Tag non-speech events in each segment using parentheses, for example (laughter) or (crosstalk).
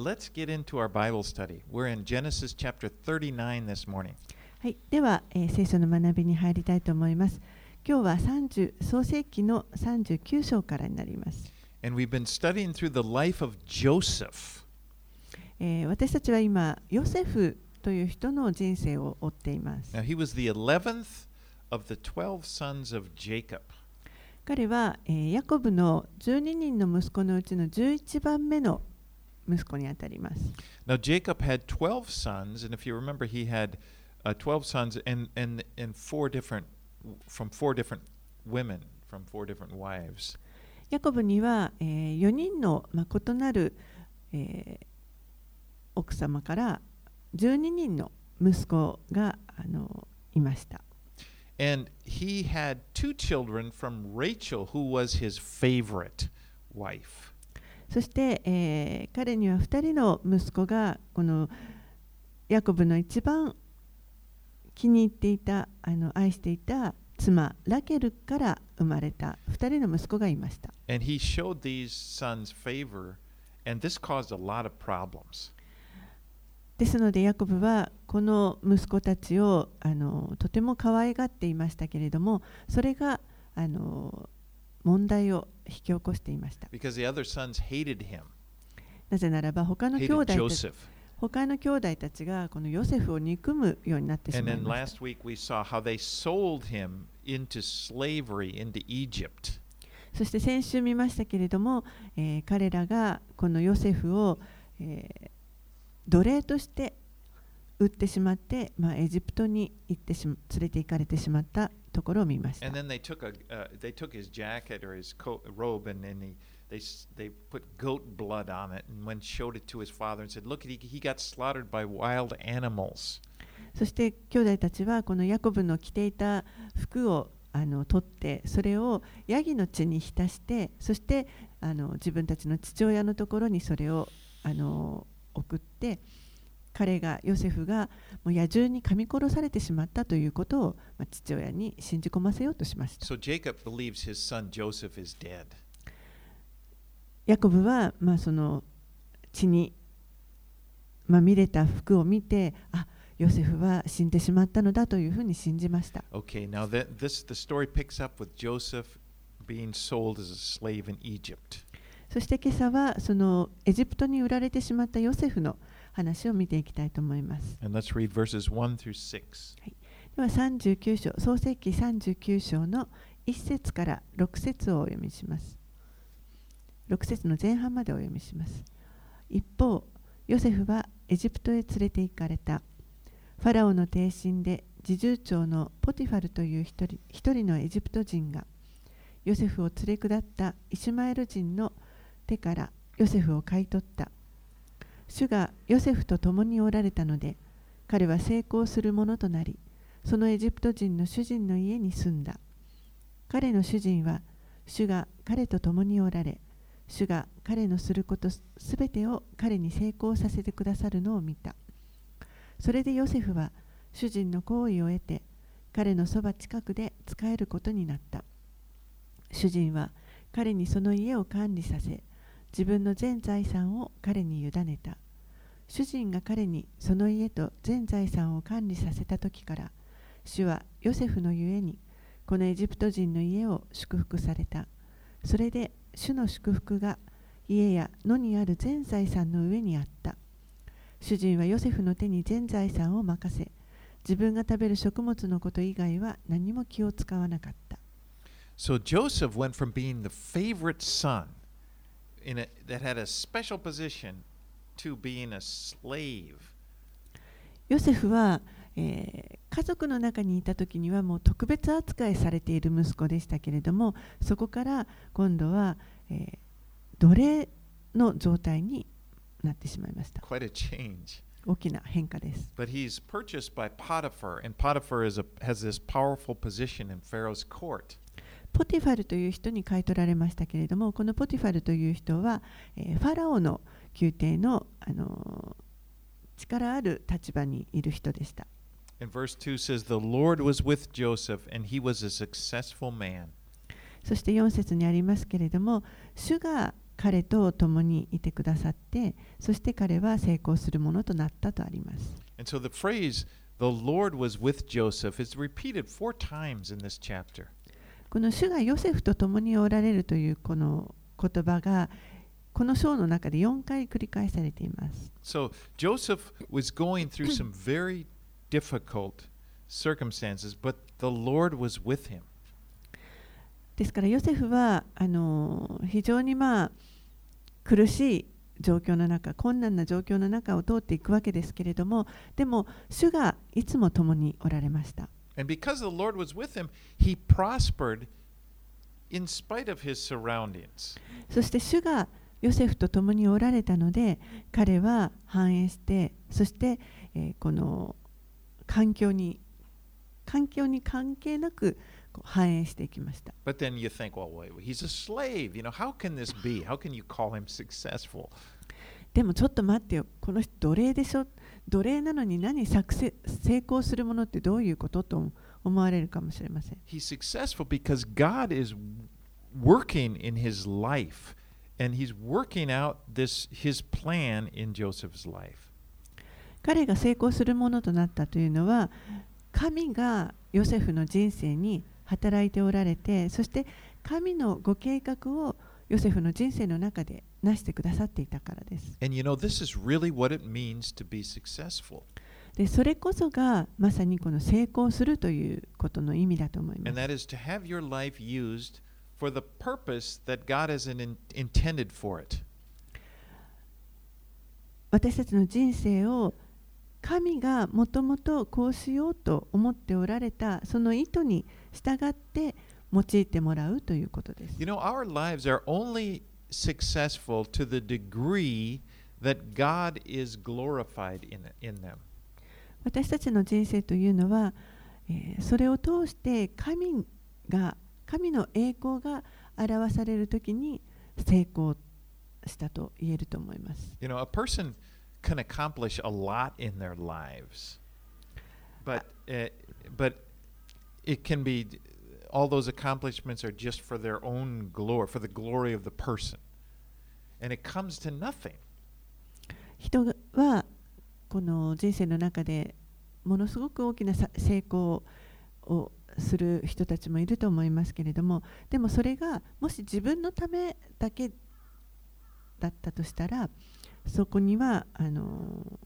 let's get into our Bible study. We're in Genesis chapter 39 this morning. はい、では、えー聖書の学びに入りたいと思います。今日は30創世記の39章からになります。And we've been studying through the life of Joseph. えー私たちは今、ヨセフという人の人生を追っています。Now, he was the 11th of the 12 sons of Jacob. 彼は、えーヤコブの12人の息子のうちの11番目の息子にあたります。Now, Jacob had 12 sons, and if you remember, he had uh, 12 sons and, and, and four different, from four different women, from four different wives. ヤコブには、え4人の、まあ、異なる、えー奥様から12人の息子があのいました。And he had two children from Rachel, who was his favorite wife. そして、えー彼には2人の息子がこのヤコブの一番気に入っていたあの愛していた妻ラケルから生まれた2人の息子がいました。And he showed these sons favor, and this caused a lot of problems. ですのでヤコブはこの息子たちをあのとても可愛がっていましたけれどもそれがあの問題を引き起こしていました。なぜならば他の兄弟たち.他の兄弟たちがこのヨセフを憎むようになってしまいました。そして先週見ましたけれども、えー彼らがこのヨセフを、えー奴隷として売ってしまって、まあ、エジプトに行ってしま連れて行かれてしまったところを見ました And。then they took a uh, they took his jacket or his coat, robe and then he, they they put goat blood on it and when showed it to his father and said, "Look, he, he got slaughtered by wild animals." そして兄弟たちはこのヤコブの着ていた服をあの取ってそれをヤギの血に浸してそしてあの自分たちの父親のところにそれをあの送って彼がヨセフがもう野獣に噛み殺されてしまったということを、まあ、父親に信じ込ませようとしました。So Jacob believes his son Joseph is dead. ヤコブは、まあ、その血にまみれた服を見てあヨセフは死んでしまったのだというふうに信じました。Okay, now that this the story picks up with Joseph being sold as a slave in Egypt. そして今朝はそのエジプトに売られてしまったヨセフの話を見ていきたいと思います。And let's read verses 1 through 6. では39章、創世記39章の1節から6節をお読みします。6節の前半までお読みします。一方、ヨセフはエジプトへ連れて行かれた。ファラオの帝臣で侍従長のポティファルという一人一人のエジプト人がヨセフを連れ下ったイシュマエル人の手からヨセフを買い取った。主がヨセフと共におられたので彼は成功するものとなりそのエジプト人の主人の家に住んだ。彼の主人は主が彼と共におられ主が彼のすることすべてを彼に成功させてくださるのを見た。それでヨセフは主人の好意を得て彼のそば近くで仕えることになった。主人は彼にその家を管理させ自分の全財産を彼に委ねた。主人が彼にその家と全財産を管理させた時から主はヨセフのゆえにこのエジプト人の家を祝福された。それで主の祝福が家や野にある全財産の上にあった。主人はヨセフの手に全財産を任せ自分が食べる食物のこと以外は何も気を使わなかった。So Joseph went from being the favorite son in a, that had a special position to being a slave. ヨセフは、えー家族の中にいた時にはもう特別扱いされている息子でしたけれどもそこから今度は、えー奴隷の状態になってしまいました Quite a change. 大きな変化です But he's purchased by Potiphar, and Potiphar is a, has this powerful position in Pharaoh's court. ポティファルという人に買い取られましたけれどもこのポティファルという人は、え、ファラオの宮廷の、あの、力ある立場にいる人でした。そして4節にありますけれども主が彼と共にいてくださってそして彼は成功するものとなったとあります。The Lord was with Joseph is repeated four times in this chapter. この主がヨセフと共におられるというこの言葉がこの章の中で4回繰り返されています。So Joseph was going through some very difficult circumstances, but the Lord was with him. ですからヨセフはあの非常にまあ苦しい状況の中困難な状況の中を通っていくわけですけれどもでも主がいつも共におられました。And because the Lord was with him, he prospered in spite of his surroundings. そして主がヨセフと共におられたので彼は繁栄してそして、えーこの環境に環境に関係なく繁栄していきました。But then you think, well, wait, he's a slave. You know, how can this be? How can you call him successful? でもちょっと待ってよ、この人奴隷でしょ奴隷なのに何作成成功するものってどういうことと思われるかもしれません。He's successful because God is working in his life and he's working out this his plan in Joseph's life. 彼が成功するものとなったというのは神がヨセフの人生に働いておられてそして神のご計画をヨセフの人生の中で成してくださっていたからです。And you know, this is really what it means to be successful. でそれこそがまさにこの成功するということの意味だと思いま And す。that is to have your life used for the purpose that God has in, intended for it. 私たちの人生を神がもともとこうしようと思っておられたその意図に従って用いてもらうということです。You know, our lives are only successful to the degree that God is glorified in, in them. 私たちの人生というのは、えーそれを通して神が神の栄光が表されるときに成功したと言えると思います。 You know, a person can accomplish a lot in their lives, but uh, but it can be all those accomplishments are just for their own glory, for the glory of the person, and it comes to nothing. 人はこの人生の中でものすごく大きなさ成功をする人たちもいると思いますけれどもでもそれがもし自分のためだけだったとしたらそこにはあの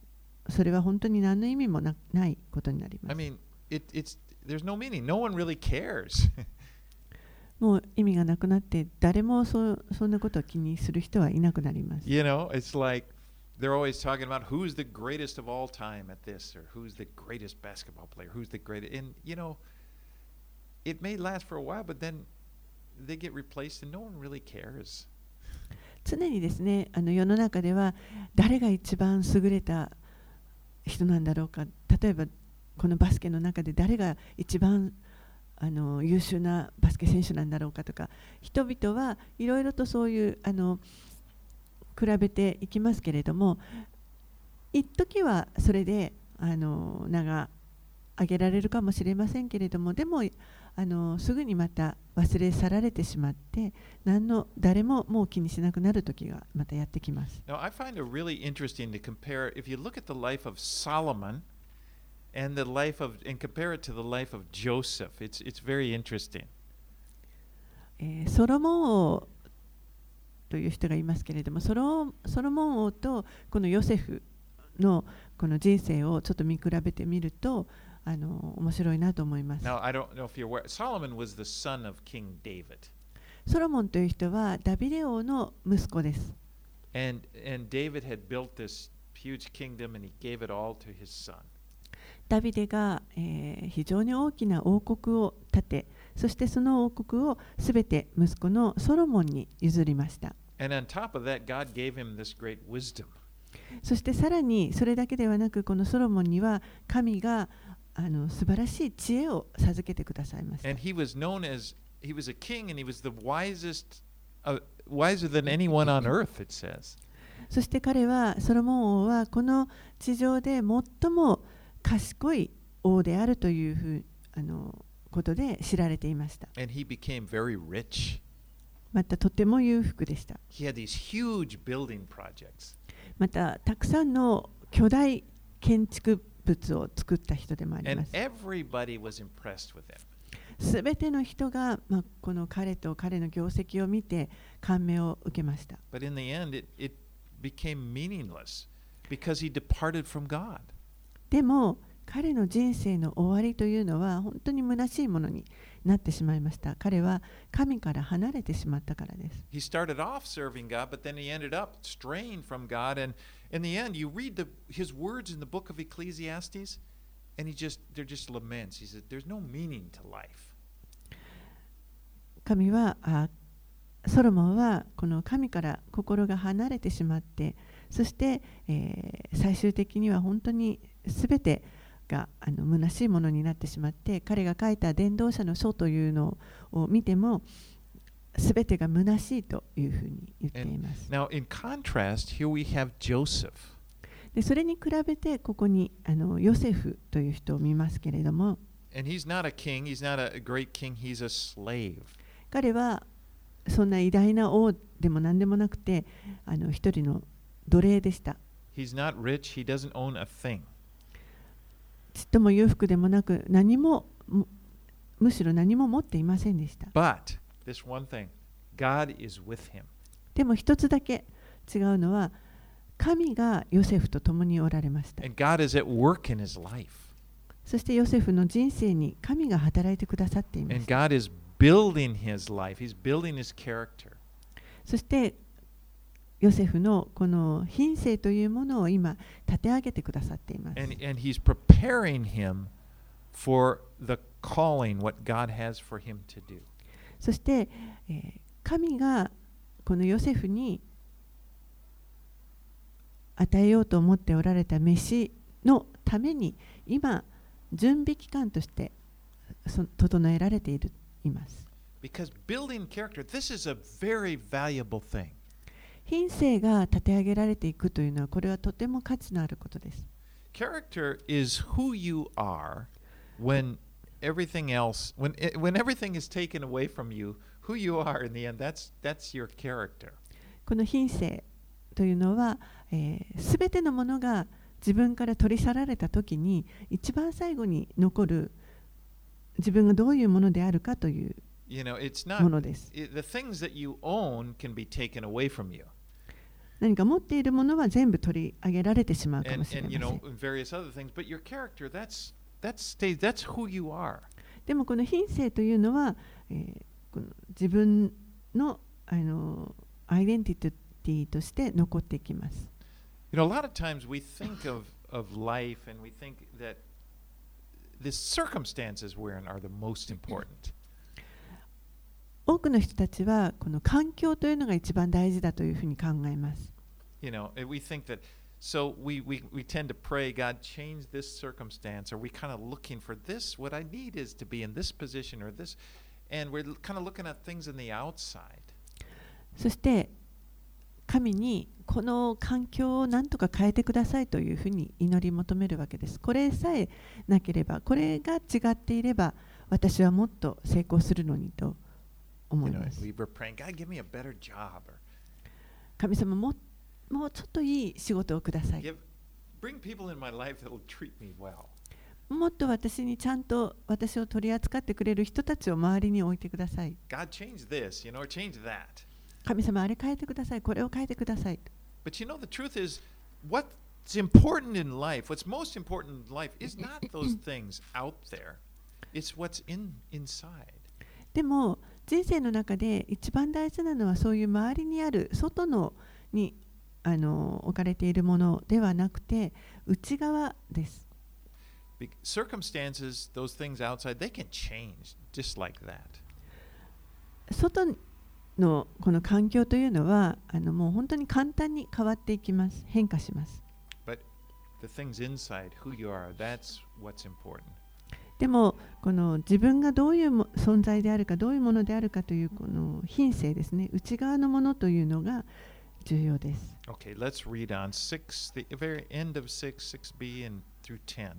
それは本当に何の意味もなないことになりま I す。mean, it, it's there's no meaning. No one really cares. (laughs) もう意味がなくなって誰もそうそんなことを気にする人はいなくなります。 you know, it's like they're always talking about who's the greatest of all time at this, or who's the greatest basketball player, who's the greatest. And you know, it may last for a while, but then they get replaced, and no one really cares. (laughs) 常にですねあの世の中では誰が一番優れた人なんだろうか例えば このバスケの中で誰が一番あの優秀なバスケ選手なんだろうかとか人々はいろいろとそういうあの比べていきますけれども一時はそれであの名が挙げられるかもしれませんけれどもでもあのすぐにまた忘れ去られてしまって何の誰ももう気にしなくなる時がまたやってきます。Now, I find it really interesting to compare if you look at the life of Solomon and the life of and compare it to the life of Joseph. It's it's very interesting. えーソロモン王という人がいますけれどもソロソロモン王とこのヨセフのこの人生をちょっと見比べてみるとあの面白いなと思います。 Now, I don't know if you're aware. Solomon was the son of King David, ソロモンという人はダビデ王の息子です。 and and David had built this huge kingdom, and he gave it all to his son. ダビデが、えー、非常に大きな王国を建て、そしてその王国をすべて息子のソロモンに譲りました。That, そしてさらにそれだけではなく、このソロモンには神があの素晴らしい知恵を授けてくださいました。そして彼は、ソロモン王はこの地上で最も賢い王であるというふうあのことで知られていました。And he became very rich. またとても裕福でした。He had these huge building projects. またたくさんの巨大建築物を作った人でもあり And ます。everybody was impressed with him. すべての人が、まあ、この彼と彼の業績を見て感銘を受けました。But in the end, it, it became meaningless because he departed from God. でも彼の人生の終わりというのは本当に虚しいものになってしまいました。彼は神から離れてしまったからです。He started off serving God, but then he ended up straying from God. And in the end, you read the, his words in the book of Ecclesiastes, and he just they're just laments. He said, "There's no meaning to life." 神はあソロモンはこの神から心が離れてしまってそして、えー最終的には本当に全てがあの虚しいものになってしまって彼が書いた伝道者の書というのを見ても全てが虚しいというふうに言っています。Now, in contrast, here we have Joseph. でそれに比べてここにあのヨセフという人を見ますけれども And he's not a king, he's not a great king, he's a slave. 彼はそんな偉大な王でも何でもなくてあの一人の奴隷でした。He's not rich, he doesn't own a thing. ちっとも裕福でもなく何もむむしろ何も持っていませんでした。But this one thing God is with him. でも一つだけ違うのは神がヨセフと共におられました。And God is at work in his life. そしてヨセフの人生に神が働いてくださっていま And す。God is building his life, he's building his character. そしてヨセフのこの品性というものを今立て上げてくださっています。And, and he's preparing him for the calling, what God has for him to do. そして、えー神がこのヨセフに与えようと思っておられた飯のために今準備期間としてそ整えられているいます。Because building character, this is a very valuable thing. 品性が立て上げられていくというのはこれはとても価値のあることです。Character is who you are when everything else, when, when everything is taken away from you, who you are in the end, that's, that's your character. この品性というのはすべ、えー全てのものが自分から取り去られた時に一番最後に残る自分がどういうものであるかという know, ものです。i the things that you own can be taken away from you. 何か持っているものは全部取り上げられてしまうかもしれませ。でもこの品性というのは、えー、この自分の,あのアイデンティティとして残っていきます。多くの人たちはこの環境というのが一番大事だというふうに考えます。You know, we think that, so we, we, we tend to pray, God, change this circumstance, or we kind of looking for this. What I need is to be in this position or this. And we're kind of looking at things in the outside. そして神にこの環境を何とか変えてくださいというふうに祈り求めるわけです。これさえなければ、これが違っていれば、私はもっと成功するのにと思います。神様も、もうちょっといい仕事をください。もっと私にちゃんと私を取り扱ってくれる人たちを周りに置いてください。神様、あれ変えてください。これを変えてください。でも、人生の中で一番大事なのはそういう周りにある外のにあの置かれているものではなくて内側です。外のこの環境というのはあのもう本当に簡単に変わっていきます。変化します。でも、この自分がどういうも存在であるか、どういうものであるかというこの品性ですね、内側のものというのが、重要です。Okay, let's read on six, the very end of six, six B and through ten.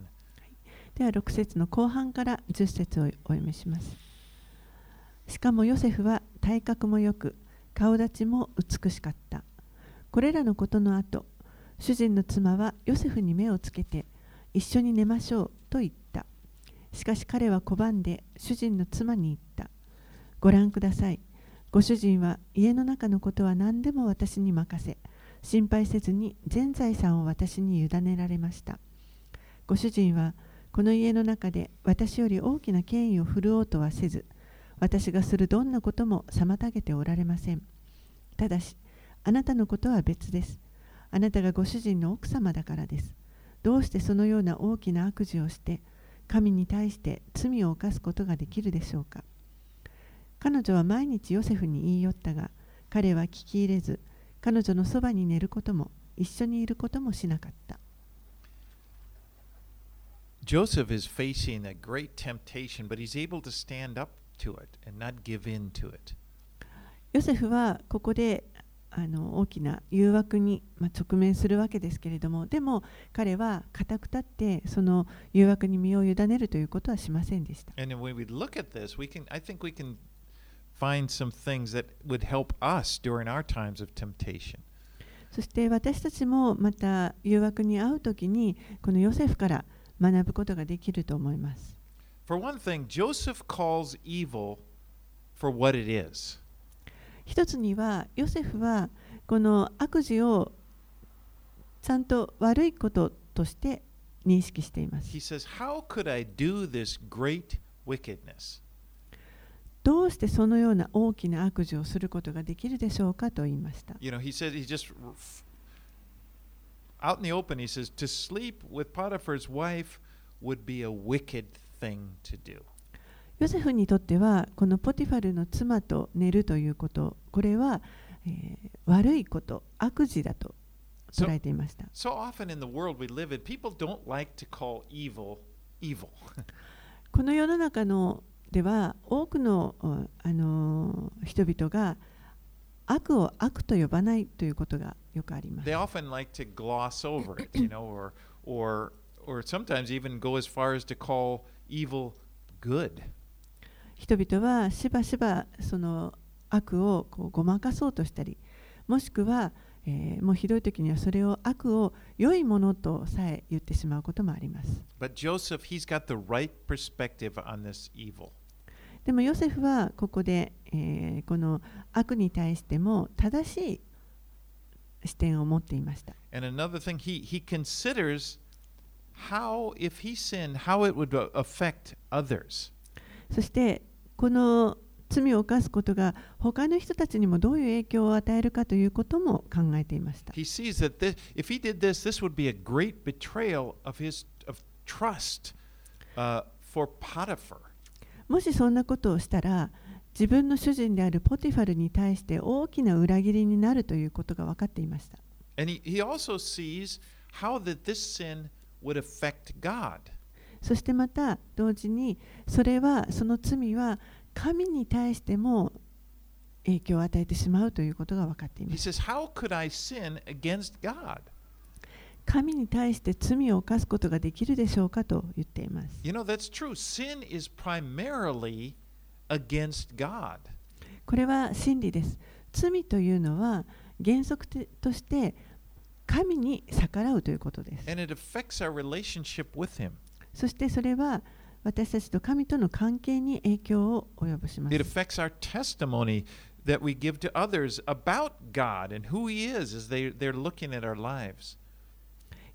では6節の後半から10節をお読みします。しかもヨセフは体格もよく、顔立ちも美しかったこれらのことの後主人の妻はヨセフに目をつけて一緒に寝ましょうと言ったしかし彼は拒んで主人の妻に言ったご覧くださいご主人は家の中のことは何でも私に任せ心配せずに全財産を私に委ねられました。ご主人はこの家の中で私より大きな権威を振るおうとはせず私がするどんなことも妨げておられません。ただしあなたのことは別です。あなたがご主人の奥様だからです。どうしてそのような大きな悪事をして神に対して罪を犯すことができるでしょうか。彼女は毎日ヨセフに言い寄ったが彼は聞き入れず彼女のそばに寝ることも一緒にいることもしなかった Joseph is facing a great temptation, but he's able to stand up to it and not give in to it. ヨセフはここであの大きな誘惑に、まあ、直面するわけですけれどもでも彼は固く立ってその誘惑に身を委ねるということはしませんでした And when we look at this, we can I think we can find some things that would help us during our times of temptation. そして私たちもまた誘惑に遭うときにこのヨセフから学ぶことができると思います For one thing, Joseph calls evil for what it is. 一つにはヨセフはこの悪事をちゃんと悪いこととして認識しています He says, How could I do this great wickedness? どうしてそのような大きな悪事をすることができるでしょうかと言いました You know, he said, he just out in the open, he says, to sleep with Potiphar's wife would be a wicked thing to do. ヨセフにとってはこのポティファルの妻と寝るということこれは、えー悪いこと悪事だと捉えていました So often in the world we live in, people don't like to call evil evil. この世の中のでは多くのおあのー人々が悪を悪と呼ばないということがよくあります they often like to gloss over it, you know, or or or sometimes even go as far as to call evil good. 人々はしばしばその悪をこうごまかそうとしたりもしくは、えーもうひどい時にはそれを悪を良いものとさえ言ってしまうこともあります But Joseph, he's got the right perspective on this evil. でもヨセフはここで、え、この悪に対しても正しい視点を持っていました。そしてこの罪を犯すことが他の人たちにもどういう影響を与えるかということも考えていました。もしそんなことをしたら自分の主人であるポティファルに対して大きな裏切りになるということが分かっていました.そしてまた同時にそれはその罪は神に対しても影響を与えてしまうということが分かっています神に対して罪を犯すことができるでしょうかと言っています You know, that's true. Sin is primarily against God. これは真理です罪というのは原則として神に逆らうということです And it affects our relationship with Him. そしてそれは私たちと神との関係に影響を及ぼします It affects our testimony that we give to others about God and who He is as they, they're looking at our lives.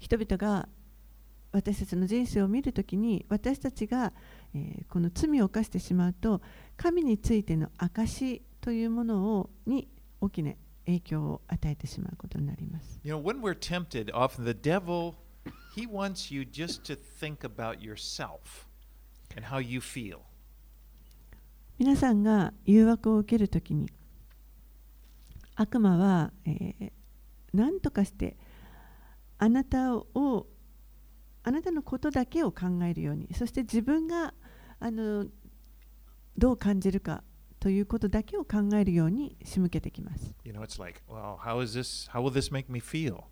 人々が私たちの人生を見るときに私たちが、えーこの罪を犯してしまうと神についての証というものをに大きな影響を与えてしまうことになります。You know, when we're tempted, often the devil, he wants you just to think about yourself and how you feel. 皆さんが誘惑を受けるときに悪魔は、えー何とかしてあなたをあなたのことだけを考えるようにそして自分があのどう感じるかということだけを考えるように仕向けてきます。You know, it's like, well, how is this? How will this make me feel?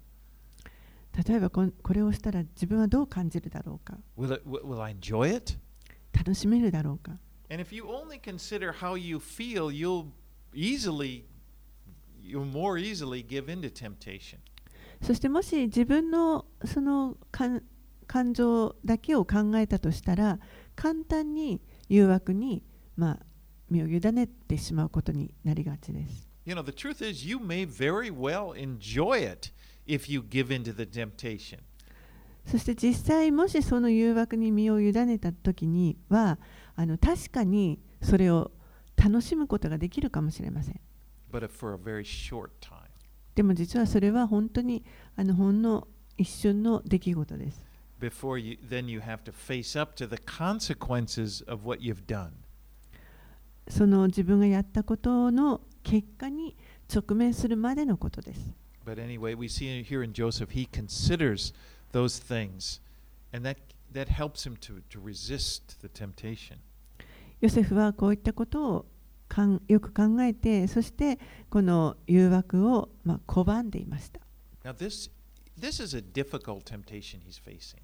例えばこれをしたら自分はどう感じるだろうか Will, it, will I enjoy it? 楽しめるだろうか And if you only consider how you feel, you'll easily you'll more easily give in to temptation. そしてもし自分のその感感情だけを考えたとしたら簡単に誘惑に、まあ、身を委ねてしまうことになりがちです。You know, the truth is, you may very well enjoy it if you give in to the temptation. そして実際もしその誘惑に身を委ねた時にはあの確かにそれを楽しむことができるかもしれません。but for a very short time. でも実はそれは本当にあのほんの一瞬の出来事です。Before you, then you have to face up to the consequences of what you've done. その自分がやったことの結果に直面するまでのことです。But anyway, we see here in Joseph, he considers those things, and that that helps him to, to resist the temptation. ヨセフはこういったことをかんよく考えて、そしてこの誘惑を、まあ、拒んでいました。Now this this is a difficult temptation he's facing.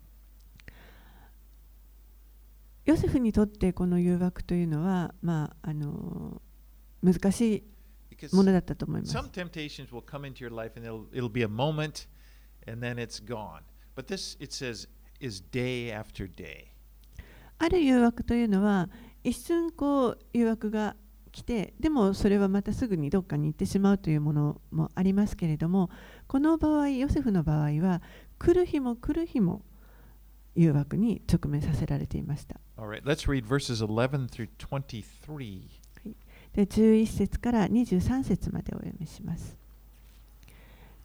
ヨセフにとってこの誘惑というのは、まあ、あの難しいものだったと思います。some temptations will come into your life and it'll, it'll be a moment and then it's gone. But this, it says, is day after day. ある誘惑というのは一瞬こう誘惑が来てでもそれはまたすぐにどっかに行ってしまうというものもありますけれどもこの場合ヨセフの場合は来る日も来る日も誘惑に直面させられていました。All right, let's read verses 11 through 23. で11節から23節までお読みします。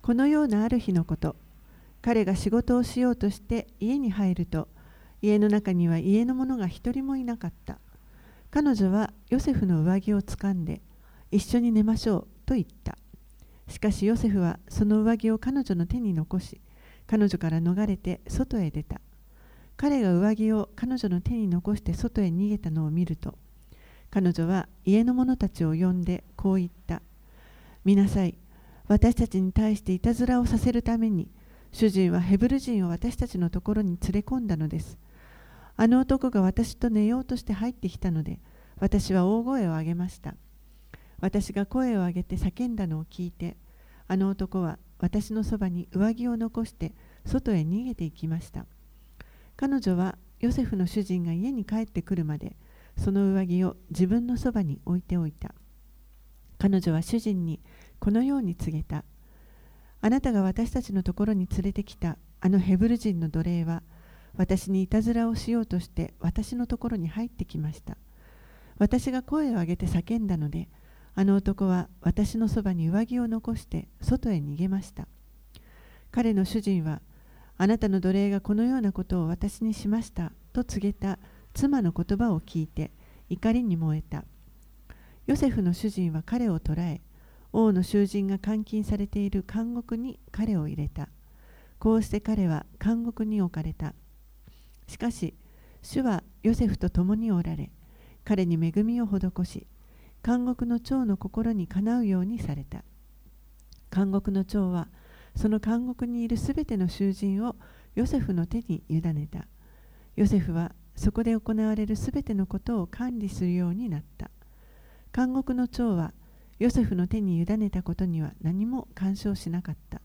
このようなある日のこと彼が仕事をしようとして家に入ると家の中には家の者が一人もいなかった彼女はヨセフの上着をつかんで一緒に寝ましょうと言った。しかしヨセフはその上着を彼女の手に残し彼女から逃れて外へ出た。彼が上着を彼女の手に残して外へ逃げたのを見ると彼女は家の者たちを呼んでこう言った。見なさい。私たちに対していたずらをさせるために主人はヘブル人を私たちのところに連れ込んだのです。あの男が私と寝ようとして入ってきたので私は大声を上げました。私が声を上げて叫んだのを聞いてあの男は私のそばに上着を残して外へ逃げていきました。彼女はヨセフの主人が家に帰ってくるまでその上着を自分のそばに置いておいた。彼女は主人にこのように告げた。あなたが私たちのところに連れてきたあのヘブル人の奴隷は私にいたずらをしようとして私のところに入ってきました。私が声を上げて叫んだのであの男は私のそばに上着を残して外へ逃げました。彼の主人はあなたの奴隷がこのようなことを私にしましたと告げた妻の言葉を聞いて怒りに燃えた。ヨセフの主人は彼を捕らえ王の囚人が監禁されている監獄に彼を入れた。こうして彼は監獄に置かれた。しかし主はヨセフと共におられ彼に恵みを施し監獄の長の心にかなうようにされた。監獄の長はその監獄にいるすべての囚人をヨセフの手に委ねた。ヨセフはそこで行われるすべてのことを管理するようになった。監獄の長はヨセフの手に委ねたことには何も干渉しなかった。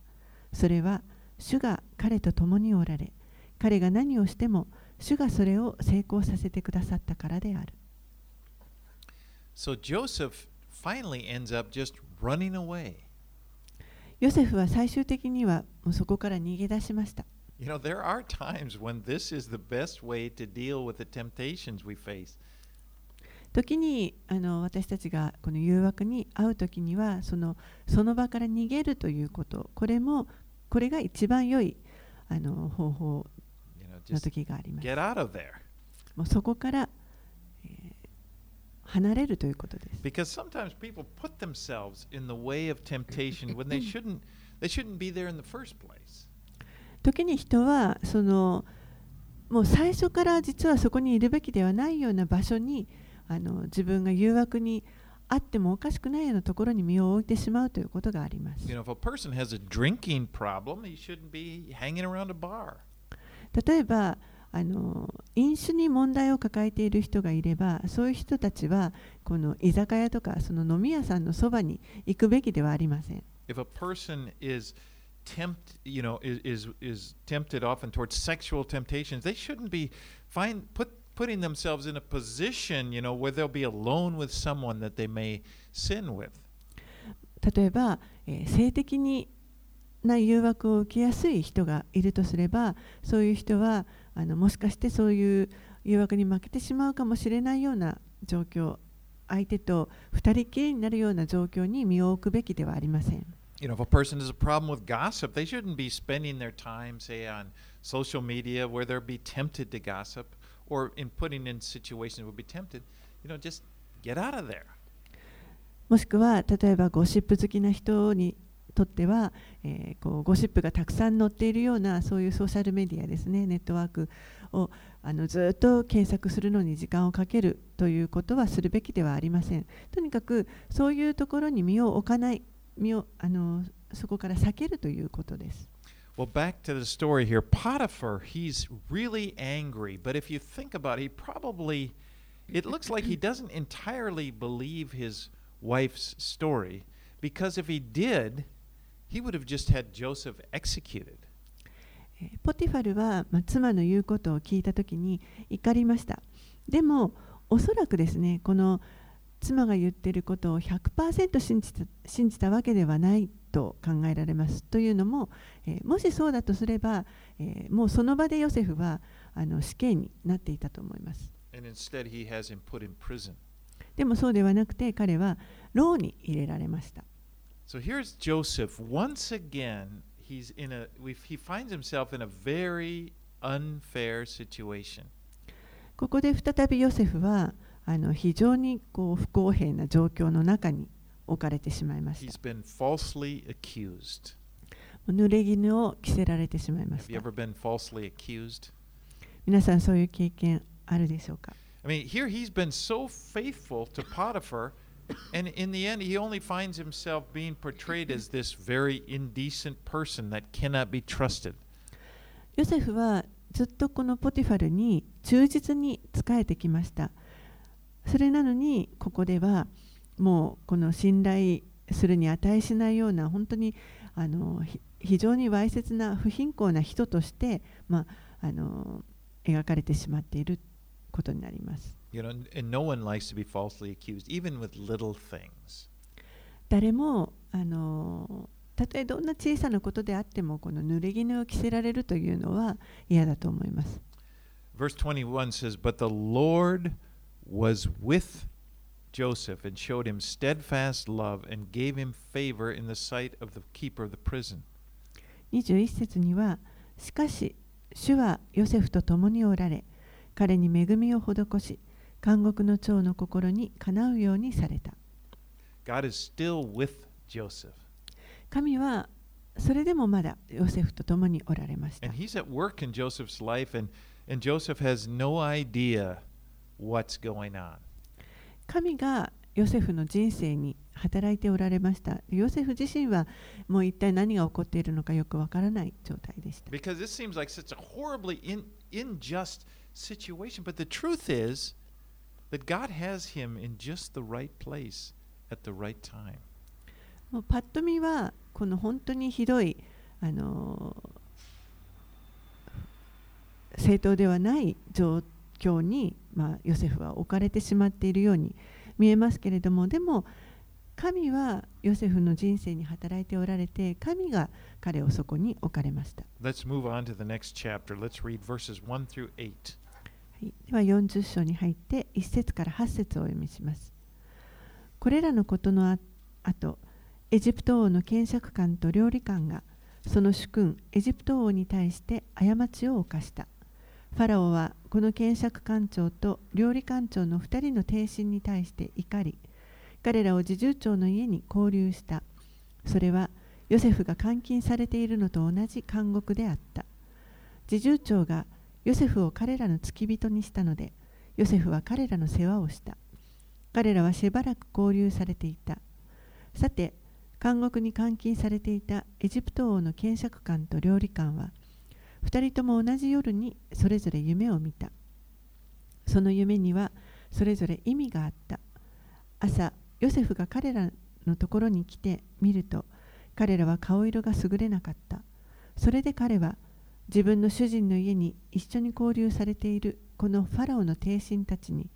それは主が彼と共におられ彼が何をしても主がそれを成功させてくださったからである So Joseph finally ends up just running away. ヨセフは最終的にはもうそこから逃げ出しました You know, there are times when this is the best way to deal with the temptations we face. 時にあの私たちがこの誘惑に遭う時にはそのその場から逃げるということこれもこれが一番良いあの方法の時があります。もうそこから、えー、離れるということです。時にに人はそのもう最初から実はそこにいるべきではないような場所にあの自分が誘惑にあってもおかしくないようなところに身を置いてしまうということがあります。例えばあの飲酒に問題を抱えている人がいればそういう人たちはこの居酒屋とかその飲み屋さんのそばに行くべきではありません。If a person is tempt, you know, is is, tempted often towards sexual temptations, they shouldn't be find put putting themselves in a position, you know, where they'll be alone with someone that they may sin with. 例えば、えー性的にな誘惑を受けやすい人がいるとすればそういう人はあのもしかしてそういう誘惑に負けてしまうかもしれないような状況相手と二人きりになるような状況に身を置くべきではありません。You know, if a person has a problem with gossip, they shouldn't be spending their time, say, on social media where they'll be tempted to gossip or in putting in situations where be tempted. You know, just get out of there. もしくは例えばゴシップ好きな人にとっては、えーこうゴシップがたくさん載っているようなそういうソーシャルメディアですねネットワークをあのずっと検索するのに時間をかけるということはするべきではありませんとにかくそういうところに身を置かない身をあのそこから避けるということです Well, back to the story here. Potiphar, he's really angry, but if you think about it, he probably, it looks like he doesn't entirely believe his wife's story because if he did, he would have just had Joseph executed. えーポティファルは、まあ、妻の言うことを聞いたときに怒りましたでもおそらくですねこの妻が言っていることを100%信じた信じたわけではないと考えられますというのも、えーもしそうだとすれば、えーもうその場でヨセフはあの死刑になっていたと思います.でもそうではなくて彼は牢に入れられました So here's Joseph. Once again, he's in a, we he finds himself in a very unfair situation. ここで再びヨセフはあの非常にこう不公平な状況の中に置かれてしまいました He's been falsely accused. 濡れ衣を着せられてしまいま Have し you た ever been falsely accused? 皆さんそういう経験あるでしょうか I mean, here he's been so faithful to Potiphar, and in the end, he only finds himself being portrayed as this very indecent person that cannot be trusted. ヨセフはずっとこのポティファルに忠実に仕えてきましたそれなのにここではもうこの信頼するに値しないような本当にあの非常にわいせつな不貧困な人として、まあ、あの描かれてしまっていることになります You know, and no one likes to be falsely accused, even with little things. 誰もあのたとえどんな小さなことであってもこの濡れ衣を着せられるというのは嫌だと思います Verse 21 says, But the Lord was with Joseph and showed him steadfast love and gave him favor in the sight of the keeper of the prison. 21節にはしかし主はヨセフと共におられ彼に恵みを施し監獄の長の心にかなうようにされた。神はそれでもまだヨセフと共におられました。神がヨセフの人生に働いておられました。ヨセフ自身はもう一体何が起こっているのかよくわからない状態でした。That God has him in just the right place at the right time. もうパッと見はこの本当にひどいあの正当ではない状況に、まあ、ヨセフは置かれてしまっているように見えますけれどもでも神はヨセフの人生に働いておられて神が彼をそこに置かれました、Let's move on to the next chapter. Let's read verses 1 through 8. では40章に入って1節から8節をお読みします。これらのことのあ後エジプト王の検釈官と料理官がその主君エジプト王に対して過ちを犯した。ファラオはこの検釈官長と料理官長の2人の帝臣に対して怒り彼らを侍従長の家に拘留した。それはヨセフが監禁されているのと同じ監獄であった。侍従長がヨセフを彼らの付き人にしたのでヨセフは彼らの世話をした。彼らはしばらく拘留されていた。さて監獄に監禁されていたエジプト王の検釈官と料理官は2人とも同じ夜にそれぞれ夢を見た。その夢にはそれぞれ意味があった。朝ヨセフが彼らのところに来て見ると彼らは顔色が優れなかった。それで彼は自分の主人の家に一緒に交流されているこのファラオの帝臣たちに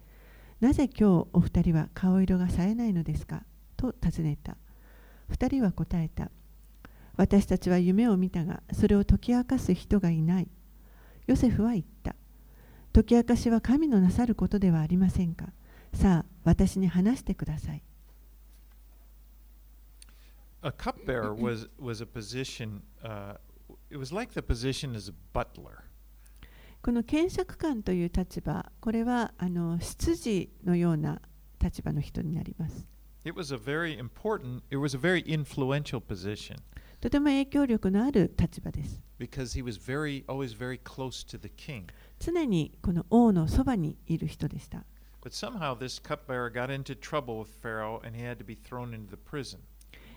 なぜ今日お二人は顔色が冴えないのですか？と尋ねた。二人は答えた私たちは夢を見たがそれを解き明かす人がいないヨセフは言った解き明かしは神のなさることではありませんかさあ私に話してください。A cupbearer was was a position. Uh, like the position as a butler. この検釈官という立場これはあの執事のような立場の人になります It was a very important. It was a very influential position とても影響力のある立場です because he was very always very close to the king. 常にこの王のそばにいる人でした But somehow this cupbearer got into trouble with Pharaoh and he had to be thrown into the prison.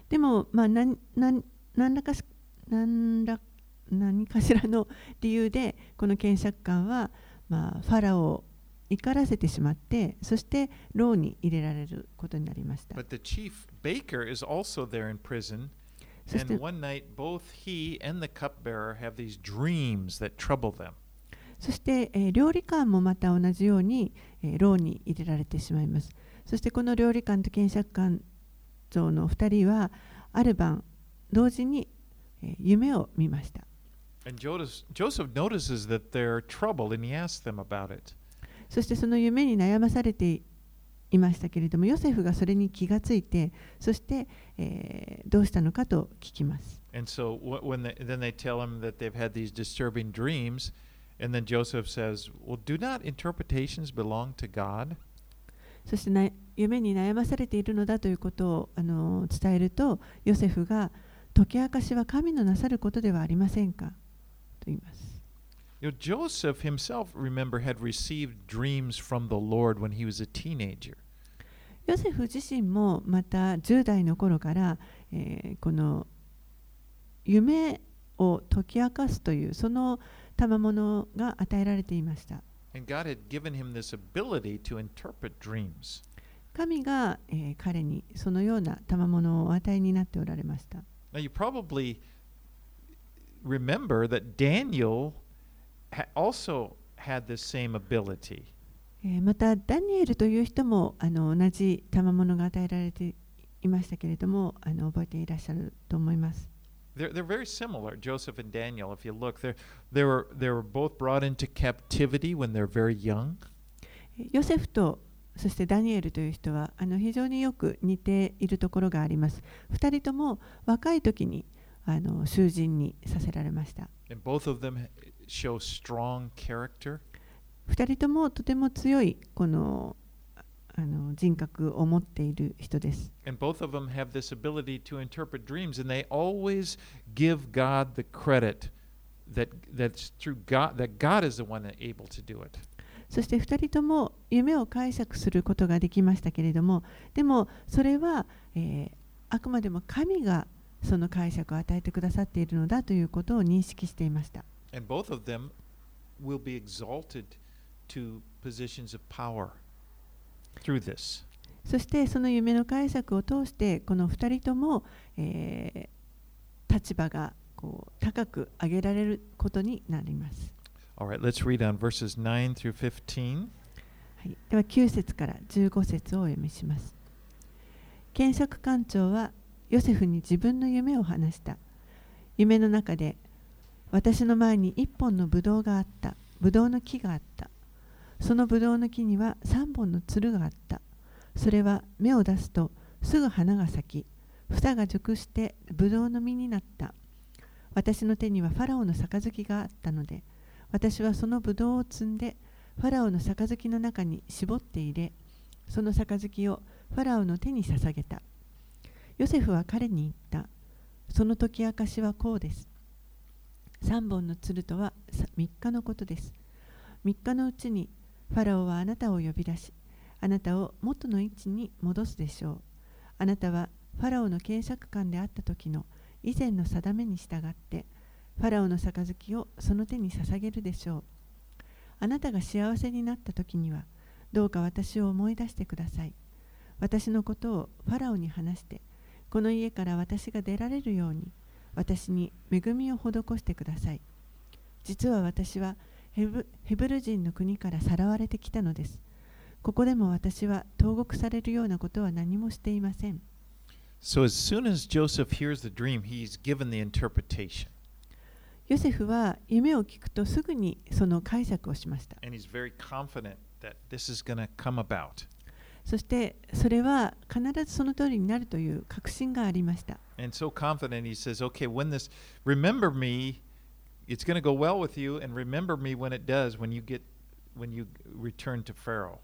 でも、まあ、何何何らかし何ら何かしらの理由でこの検釈官は、まあ、ファラオを怒らせてしまってそして牢に入れられることになりました But the chief baker is also there in prison. そして And one night, both he and the cupbearer have these dreams that trouble them. そして、えー料理官もまた同じように、えー牢に入れられてしまいますそしてこの料理官と検釈官長の2人はある晩同時に、えー夢を見ました And Joseph, Joseph notices that they're troubled and he asks them about it. そしてその夢に悩まされていましたけれども、ヨセフがそれに気がついて、そして、えー、どうしたのかと聞きます。So, they, dreams, says, well, そして夢に悩まされているのだということをあの伝えると、ヨセフが解き明かしは神のなさることではありませんか？と言います You know, Joseph himself, remember, had received dreams from the Lord when he was a teenager. ヨセフ自身もまた10代の頃から、えーこの夢を解き明かすというその賜物が与えられていました.神が、えー彼にそのような賜物をお与えになっておられました。Now, you probably remember that Daniel also had this same ability. えーまた、ダニエルという人もあの同じ賜物が与えられていましたけれどもあの、覚えていらっしゃると思います。They're, they're very similar, Joseph and Daniel. If you look, they're, they, were, they were both brought into captivity when they're very young. えーヨセフとそしてダニエルという人はあの非常によく似ているところがあります。2人とも若い時にあの囚人にさせられました。And both of them show strong character. 2人ともとても強いこのあの人格を持っている人です。And both of them have this ability to interpret dreams, and they always give God the credit that that's through God that God is the one that able to do it. そして2人とも夢を解釈することができましたけれどもでもそれは、えーあくまでも神がその解釈を与えてくださっているのだということを認識していました。And both of them will be exalted to positions of power through this. そしてその夢の解釈を通してこの2人とも、えー立場がこう高く上げられることになります。Right, let's read on verses 9 through 15. はい、では9節から15節をお読みします。検釈官長はヨセフに自分の夢を話した。夢の中で私の前に一本のブドウがあった。ブドウの木があった。そのブドウの木には三本のつるがあった。それは芽を出すとすぐ花が咲き、房が熟してブドウの実になった。私の手にはファラオの杯があったので、私はそのブドウを摘んでファラオの杯の中に絞って入れ、その杯をファラオの手に捧げた。ヨセフは彼に言った。その時明かしはこうです。三本の鶴とは3日のことです。3日のうちにファラオはあなたを呼び出し、あなたを元の位置に戻すでしょう。あなたはファラオの検釈官であった時の以前の定めに従って、ファラオの杯をその手に捧げるでしょう。あなたが幸せになった時には、どうか私を思い出してください。私のことをファラオに話して、この家から私が出られるように、私に恵みを施してください。実は私はヘブル人の国からさらわれてきたのです。ここでも私は投獄されるようなことは何もしていません。So as soon as Joseph hears the dream, he's given the interpretation. ヨセフは夢を聞くとすぐにその解釈をしました。And he's very confident that this is going to come about. そしてそれは必ずその通りになるという確信がありました。And so confident, he says, Okay, when this, remember me, it's going to go well with you, and remember me when it does, when you get, when you return to Pharaoh.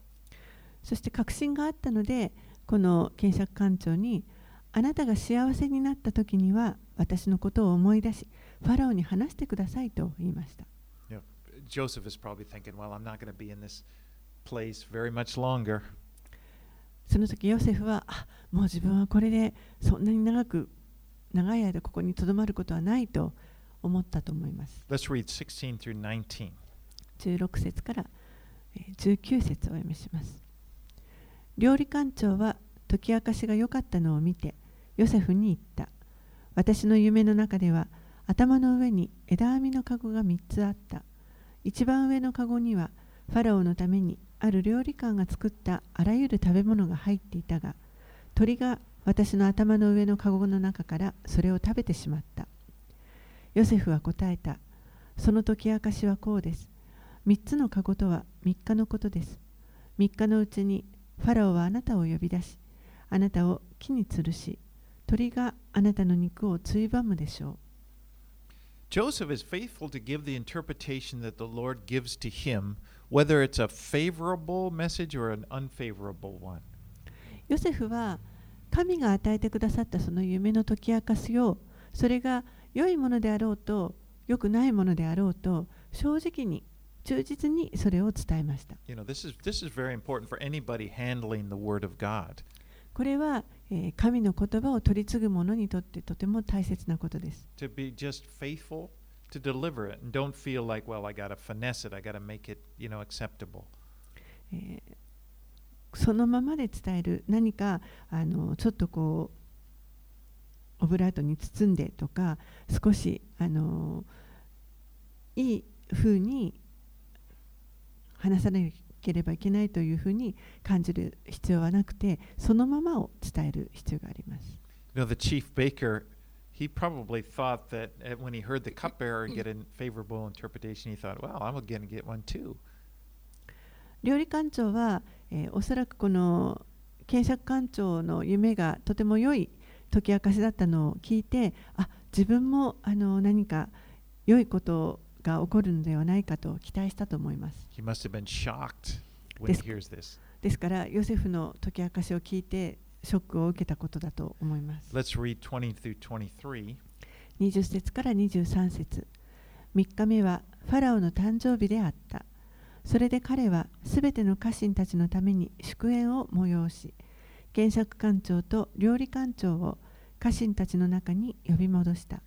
そして確信があったので、この検釈官長に、あなたが幸せになった時には私のことを思い出し、ファラオに話してくださいと言いました。You know, Joseph is probably thinking, Well, I'm not going to be in this place very much longer. その時ヨセフは、あもう自分はこれでそんなに長く、長い間ここにとどまることはないと思ったと思います。Let's read 16 through 19. 16節からえー19節をお読みします。料理官長は解き明かしが良かったのを見て、ヨセフに言った。私の夢の中では頭の上に枝編みの籠が3つあった。一番上の籠にはファラオのためにある料理官が作ったあらゆる食べ物が入っていたが、鳥が私の頭の上の籠の中からそれを食べてしまった。ヨセフは答えた。その解き明かしはこうです。3つの籠とは3日のことです。3日のうちにファラオはあなたを呼び出し、あなたを木に吊るし、鳥があなたの肉をついばむでしょう。Joseph is faithful to give the interpretation that the Lord gives to him, whether it's a favorable message or an unfavorable ヨセフは神が与えてくださったその夢の解き明かしをそれが良いものであろうと良くないものであろうと正直に忠実にそれを伝えました。これは、神の言葉を取り継ぐ者にとってとても大切なことです。To deliver it and don't feel like, well, I got to finesse it, I got to make it, you know, acceptable. えーそのままで伝える何かあのちょっとこうオブラートに包んでとか少しあのいい風に話さなければいけないというふうに感じる必要はなくてそのままを伝える必要があります。You know, the chief baker, he probably thought that uh, when he heard the cupbearer get a favorable interpretation, he thought, well, I'm going to get one too. 料理官長は、えーおそらくこの検釈官長の夢がとても良い解き明かしだったのを聞いてあ自分もあの何か良いことが起こるのではないかと期待したと思います He must have been shocked when This- he hears this. ですからヨセフの解き明かしを聞いてショックを受けたことだと思います。Let's read 20 through 23. 20節から23節。3日目はファラオの誕生日であった。それで彼はすべての家臣たちのために祝宴を催し検釈官長と料理官長を家臣たちの中に呼び戻した。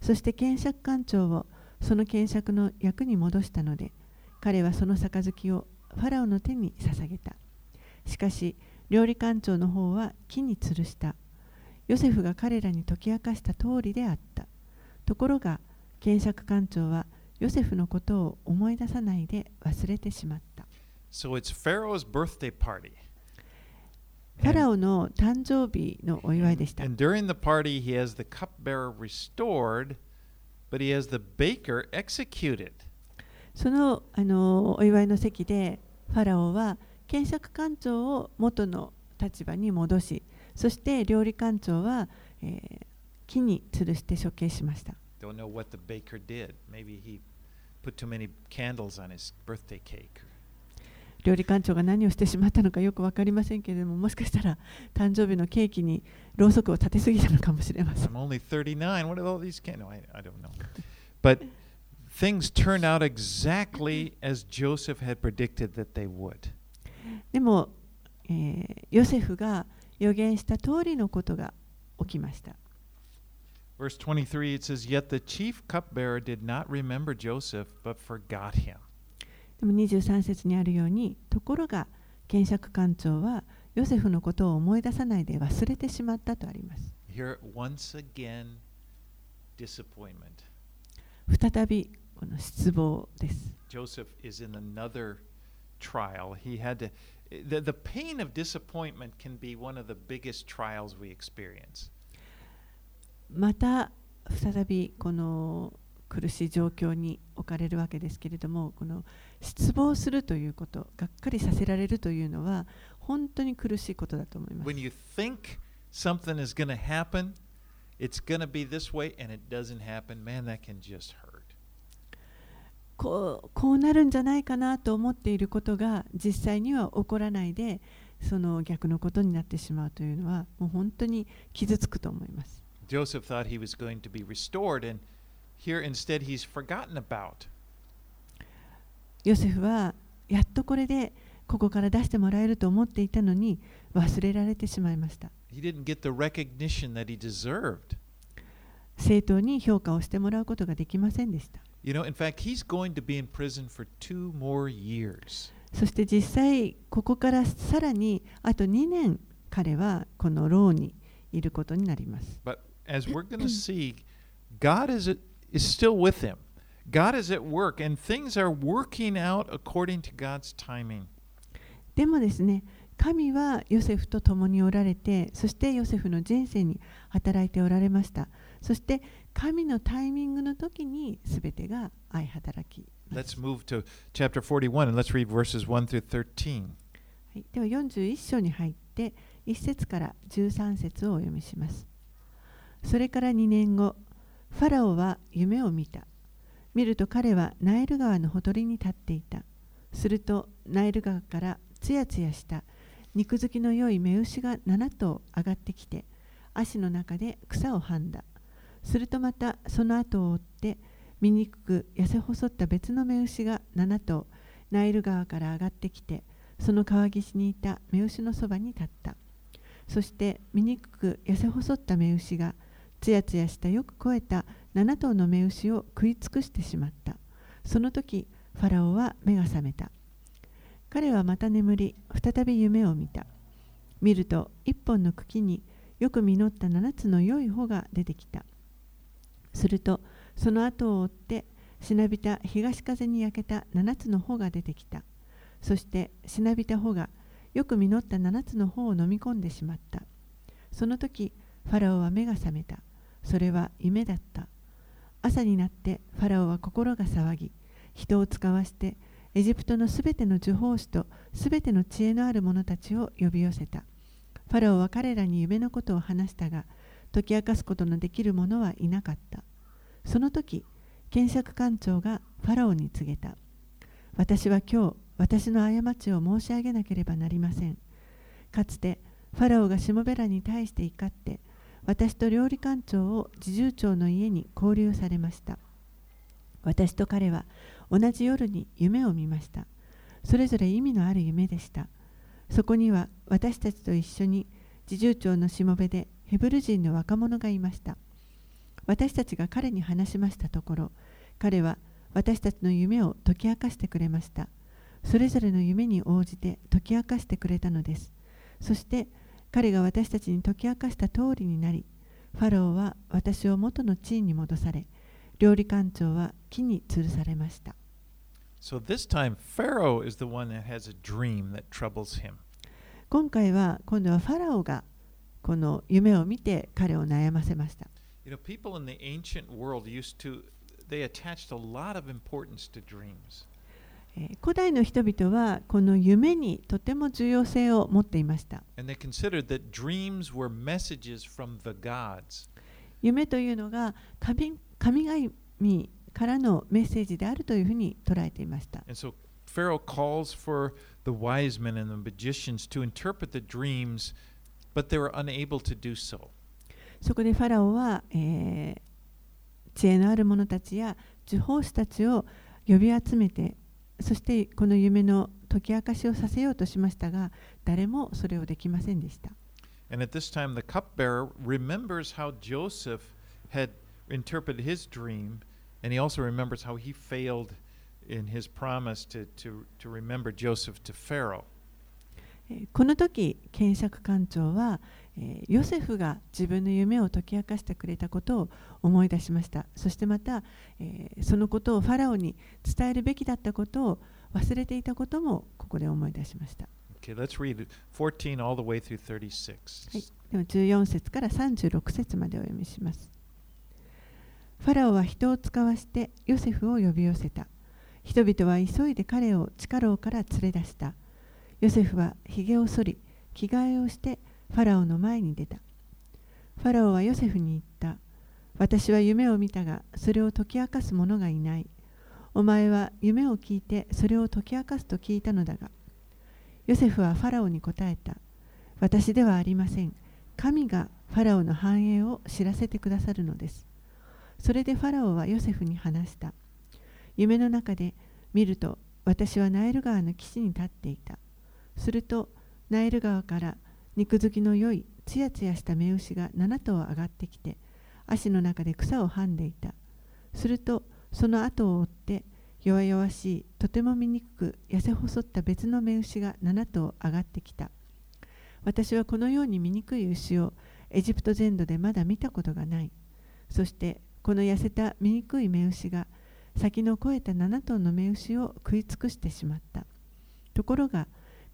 そして検釈官長をその検釈の役に戻したので彼はその杯をファラオの手に捧げた。しかし料理官長の方は木に吊るしたヨセフが彼らに解き明かした通りであったところが検釈官長はヨセフのことを思い出さないで忘れてしまった。So it's Pharaoh's birthday party. ファラオの誕生日のお祝いでした。And during the party, he has the cupbearer restored, but he has the baker executed. そのあのお祝いの席でファラオは検索官庁を元の立場に戻しそして料理官庁は、えー、木に吊るして処刑しました。料理館長が何をしてしまったのかよく分かりませんけれども、もしかしたら誕生日のケーキにろうそくを立てすぎたのかもしれません。things turn out exactly as Joseph had predicted that they would. でも、えーヨセフが予言した通りのことが起きました。Verse 23 it says, Yet the chief cupbearer did not remember Joseph, but forgot him. でも23節にあるようにところが検釈官長はヨセフのことを思い出さないで忘れてしまったとあります Here, once again, disappointment. 再びこの失望です Joseph is in another trial. He had to. The, the pain of disappointment can be one of the biggest trials we experience. また再びこの苦しい状況に置かれるわけですけれどもこの失望するということがっかりさせられるというのは本当に苦しいことだと思います When you think something is going to happen, it's going to be this way, and it doesn't happen, man, that can just hurt. こうこうなるんじゃないかなと思っていることが実際には起こらないでその逆のことになってしまうというのはもう本当に傷つくと思います。Joseph thought he was going to be restored, and here instead he's forgotten about. ヨセフはやっとこれでここから出してもらえると思っていたのに忘れられてしまいました。He didn't get the recognition that he deserved. 正当に評価をしてもらうことができませんでした。You know, in fact, he's going to be in prison for two more years. そして実際ここからさらにあと2年彼はこの牢にいることになります。でもですね、神はヨセフと共におられて、そしてヨセフの人生に働いておられました。そして、神のタイミングの時に全てが相働きま Let's す、move to chapter 41 and let's read verses 1 through 13. はい、では41章に入って1節から13節をお読みします。それから2年後ファラオは夢を見た。見ると彼はナイル川のほとりに立っていた。するとナイル川からつやつやした。肉付きの良い目牛が7頭上がってきて足の中で草をはんだするとまたその後を追って醜く痩せ細った別の目牛が7頭ナイル川から上がってきてその川岸にいた目牛のそばに立った。そして醜く痩せ細った目牛がつやつやしたよく肥えた7頭の目牛を食い尽くしてしまった。その時ファラオは目が覚めた。彼はまた眠り再び夢を見た。見ると一本の茎によく実った7つの良い穂が出てきた。するとその後を追ってしなびた東風に焼けた7つの穂が出てきた。そしてしなびた穂がよく実った7つの穂を飲み込んでしまった。その時ファラオは目が覚めた。それは夢だった。朝になってファラオは心が騒ぎ人を使わしてエジプトのすべての呪法師とすべての知恵のある者たちを呼び寄せた。ファラオは彼らに夢のことを話したが解き明かすことのできる者はいなかった。その時検釈官長がファラオに告げた。私は今日私の過ちを申し上げなければなりません。かつてファラオがしもべらに対して怒って私と料理官長を侍従長の家に交流されました。私と彼は同じ夜に夢を見ました。それぞれ意味のある夢でした。そこには私たちと一緒に侍従長のしもべでヘブル人の若者がいました。私たちが彼に話しましたところ彼は私たちの夢を解き明かしてくれました。それぞれの夢に応じて解き明かしてくれたのです。そして彼が私たちに解き明かした通りになりファラオは私を元の地位に戻され料理官長は木に吊るされました。So this time, Pharaoh is the one that has a dream that troubles him. 今回は今度はファラオがこの夢を見て彼を悩ませました。古代の人々はこの夢にとても重要性を持っていました。夢というのが神,神々からのメッセージであるというふうに捉えていました。but they were unable to do so. そこでファラオは、えー知恵のある者たちや呪法師たちを呼び集めてそしてこの夢の解き明かしをさせようとしましたが誰もそれをできませんでした And at this time, the cupbearer remembers how Joseph had interpreted his dream, and he also remembers how he failed in his promise to, to, to remember Joseph to Pharaoh. えーこの時検釈官長は、えーヨセフが自分の夢を解き明かしてくれたことを思い出しました。そしてまた、えーそのことをファラオに伝えるべきだったことを忘れていたこともここで思い出しました、Okay, let's read 14 all the way through 36. はい、では14節から36節までお読みします。ファラオは人を使わしてヨセフを呼び寄せた。人々は急いで彼を地下牢から連れ出したヨセフはひげを剃り着替えをしてファラオの前に出た。ファラオはヨセフに言った。私は夢を見たがそれを解き明かす者がいない。お前は夢を聞いてそれを解き明かすと聞いたのだが。ヨセフはファラオに答えた。私ではありません。神がファラオの繁栄を知らせてくださるのです。それでファラオはヨセフに話した。夢の中で見ると私はナイル川の岸に立っていた。するとナイル川から肉付きの良いつやつやした目牛が7頭上がってきて足の中で草をはんでいた。するとその後を追って弱々しいとても醜く痩せ細った別の目牛が7頭上がってきた。私はこのように醜い牛をエジプト全土でまだ見たことがない。そしてこの痩せた醜い目牛が先の肥えた7頭の目牛を食い尽くしてしまった。ところが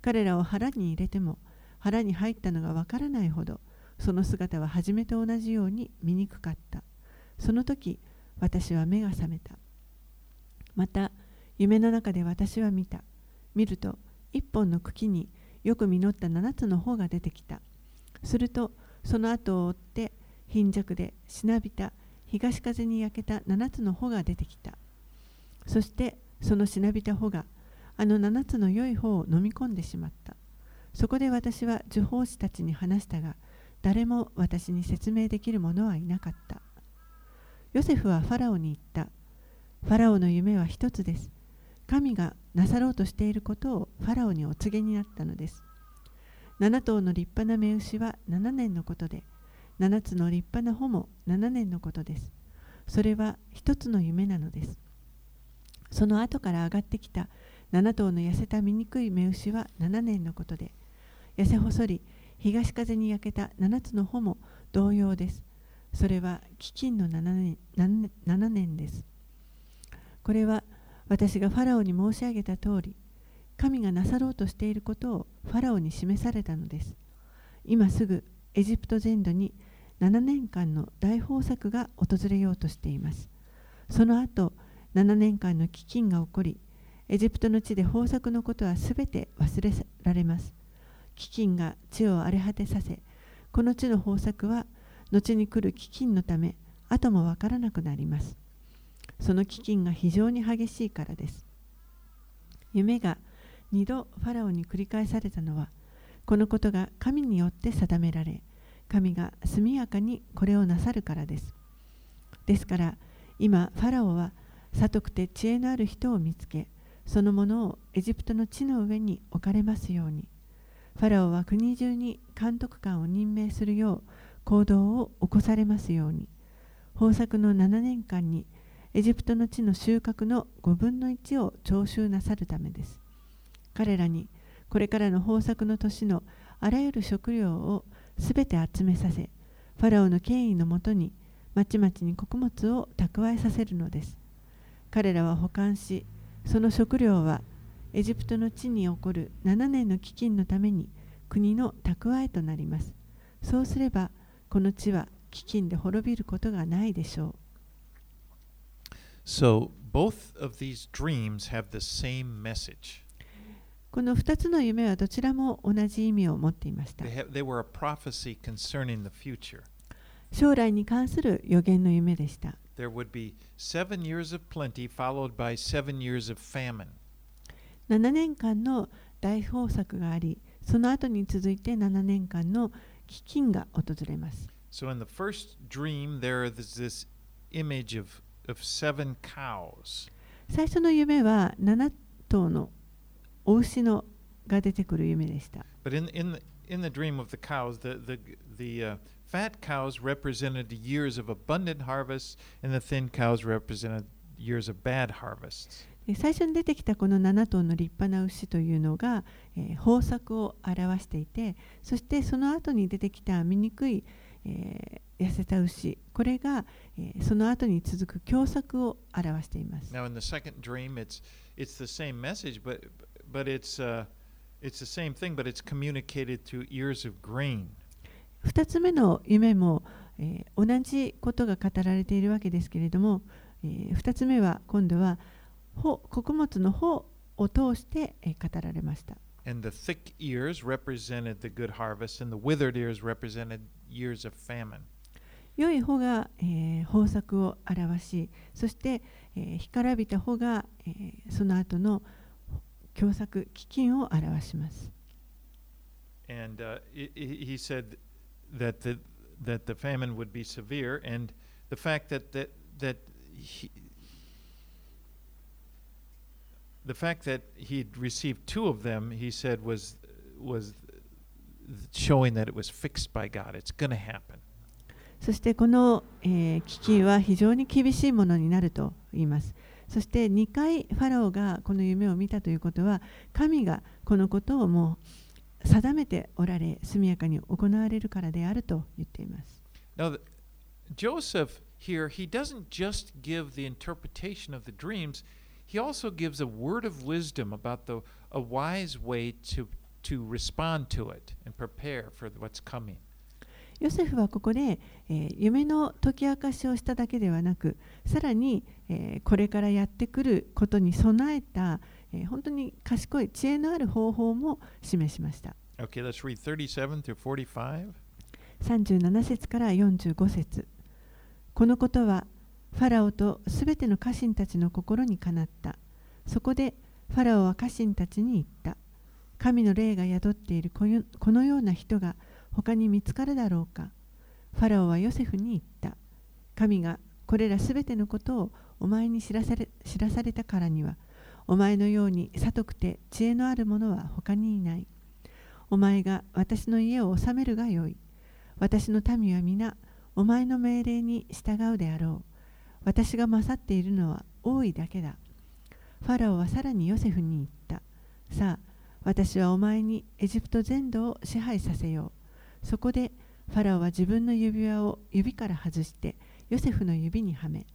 彼らを腹に入れても腹に入ったのがわからないほどその姿は初めと同じように醜かった。その時私は目が覚めた。また夢の中で私は見た。見ると一本の茎によく実った7つの穂が出てきた。するとその後を追って貧弱でしなびた東風に焼けた7つの穂が出てきた。そしてそのしなびた穂があの7つの良い穂を飲み込んでしまった。そこで私は呪法師たちに話したが誰も私に説明できる者はいなかった。ヨセフはファラオに言った。ファラオの夢は一つです。神がなさろうとしていることをファラオにお告げになったのです。7頭の立派な目牛は7年のことで7つの立派な穂も7年のことです。それは一つの夢なのです。その後から上がってきた7頭の痩せた醜い目牛は7年のことで痩せ細り東風に焼けた7つの穂も同様です。それは飢饉の7年 ,7 年です。これは私がファラオに申し上げた通り神がなさろうとしていることをファラオに示されたのです。今すぐエジプト全土に7年間の大豊作が訪れようとしています。その後7年間の飢饉が起こりエジプトの地で豊作のことはすべて忘れられます。飢饉が地を荒れ果てさせこの地の豊作は後に来る飢饉のため後もわからなくなります。その飢饉が非常に激しいからです。夢が二度ファラオに繰り返されたのはこのことが神によって定められ神が速やかにこれをなさるからです。ですから今ファラオは悟くて知恵のある人を見つけそのものをエジプトの地の上に置かれますように。ファラオは国中に監督官を任命するよう行動を起こされますように。豊作の7年間にエジプトの地の収穫の5分の1を徴収なさるためです。彼らにこれからの豊作の年のあらゆる食料をすべて集めさせファラオの権威のもとにまちまちに穀物を蓄えさせるのです。彼らは保管しその食料はエジプトの地に起こる7年の飢饉のために国の蓄えとなりますそうすればこの地は飢饉で滅びることがないでしょう So both of these dreams have the same message. この2つの夢はどちらも同じ意味を持っていました They, have, they were a prophecy concerning the future. 将来に関する予言の夢でした There would be seven years of plenty followed by seven years of famine. 7年間の大豊作がありその後に続いて7年間の飢饉が訪れます So in the first dream, there is this image of, of seven cows. 最初の夢は7頭のお牛のが出てくる夢でした But in, in, the, in the dream of the cows, the, the, the uh, fat cows represented years of abundant harvests, and the thin cows represented years of bad harvests. え最初に出てきたこの7頭の立派な牛というのが、えー豊作を表していてそしてその後に出てきた醜い、えー痩せた牛これが、えーその後に続く凶作を表しています。Now, in the second dream, it's it's the same message, but but it's uh, it's the same thing, but it's communicated through ears of grain. 2つ目の夢も、えー同じことが語られているわけですけれども、え2つ目は今度は穂穀物の穂を通して、えー語られました。And the thick ears represented the good harvest, and the withered ears represented years of famine. 良い穂が、えー豊作を表しそして、えー干からびた穂が、えーその後の凶作飢饉を表します。And uh, he said that the that the famine would be severe, and the fact that that that he, the fact that he'd received two of them, he said was was showing that it was fixed by God. It's going to happen. そしてこの、えー飢饉は非常に厳しいものになると言います。そして2回ファラオがこの夢を見たということは神がこのことをもう 定めておられ速やかに行われるからであると言っています。Now, Joseph here, he doesn't just give the interpretation of the dreams, he also gives a word of wisdom about the, a wise way to, to respond to it and prepare for what's coming. ヨセフはここで、えー夢の解き明かしをしただけではなくさらに、えーこれからやってくることに備えた、えー本当に賢い知恵のある方法も示しました。Okay, let's read 37 through 45. 37節から45節。このことはファラオとすべての家臣たちの心にかなった。そこでファラオは家臣たちに言った。神の霊が宿っているこのような人が他に見つかるだろうか。ファラオはヨセフに言った。神がこれらすべてのことをお前に知らされ知らされたからにはお前のように悟くて知恵のある者は他にいない。お前が私の家を治めるがよい。私の民は皆お前の命令に従うであろう。私が勝っているのは多いだけだ。ファラオはさらにヨセフに言った。さあ私はお前にエジプト全土を支配させよう。そこでファラオは自分の指輪を指から外してヨセフの指にはめ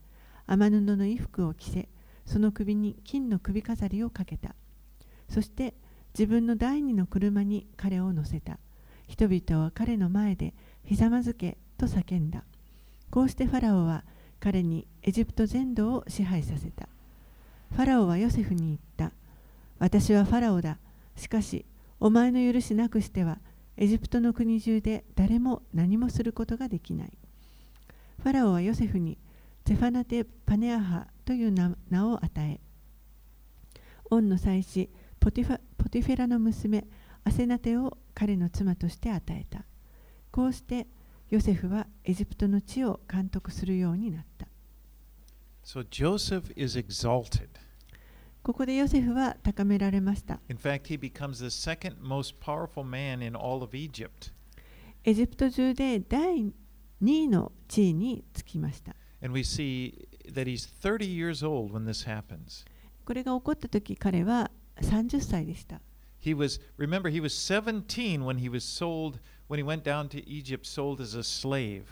雨布の衣服を着せその首に金の首飾りをかけた。そして自分の第二の車に彼を乗せた。人々は彼の前でひざまずけと叫んだ。こうしてファラオは彼にエジプト全土を支配させた。ファラオはヨセフに言った。私はファラオだ。しかしお前の許しなくしてはエジプトの国中で誰も何もすることができない。ファラオはヨセフにゼファナテ・パネアハという名名を与えオンの祭司ポティファポティフェラの娘アセナテを彼の妻として与えたこうしてヨセフはエジプトの地を監督するようになった So Joseph is exalted. ここでヨセフは高められました In fact, he becomes the second most powerful man in all of Egypt. エジプト中で第2位の地位につきました And we see that he's 30 years old when this happens. これが起こった時彼は30歳でした He was, remember, he was 17 when he was sold, when he went down to Egypt, sold as a slave.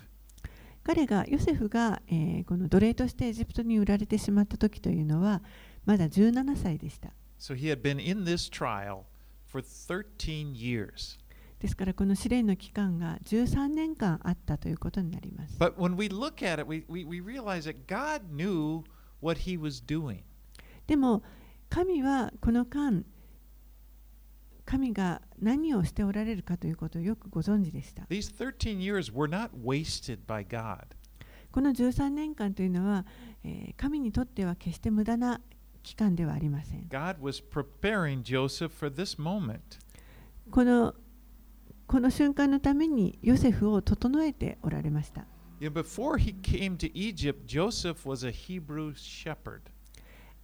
彼がヨセフが、えーこの奴隷としてエジプトに売られてしまった時というのはまだ17歳でした So he had been in this trial for 13 years. ですからこの試練の期間が13年間あったということになります But when we look at it, we, we, we realize that God knew what he was doing. でも神はこの間神が何をしておられるかということをよくご存知でした These 13 years were not wasted by God. この13年間というのは、えー神にとっては決して無駄な期間ではありません God was preparing Joseph for this moment. このこの瞬間のためにヨセフを整えておられました。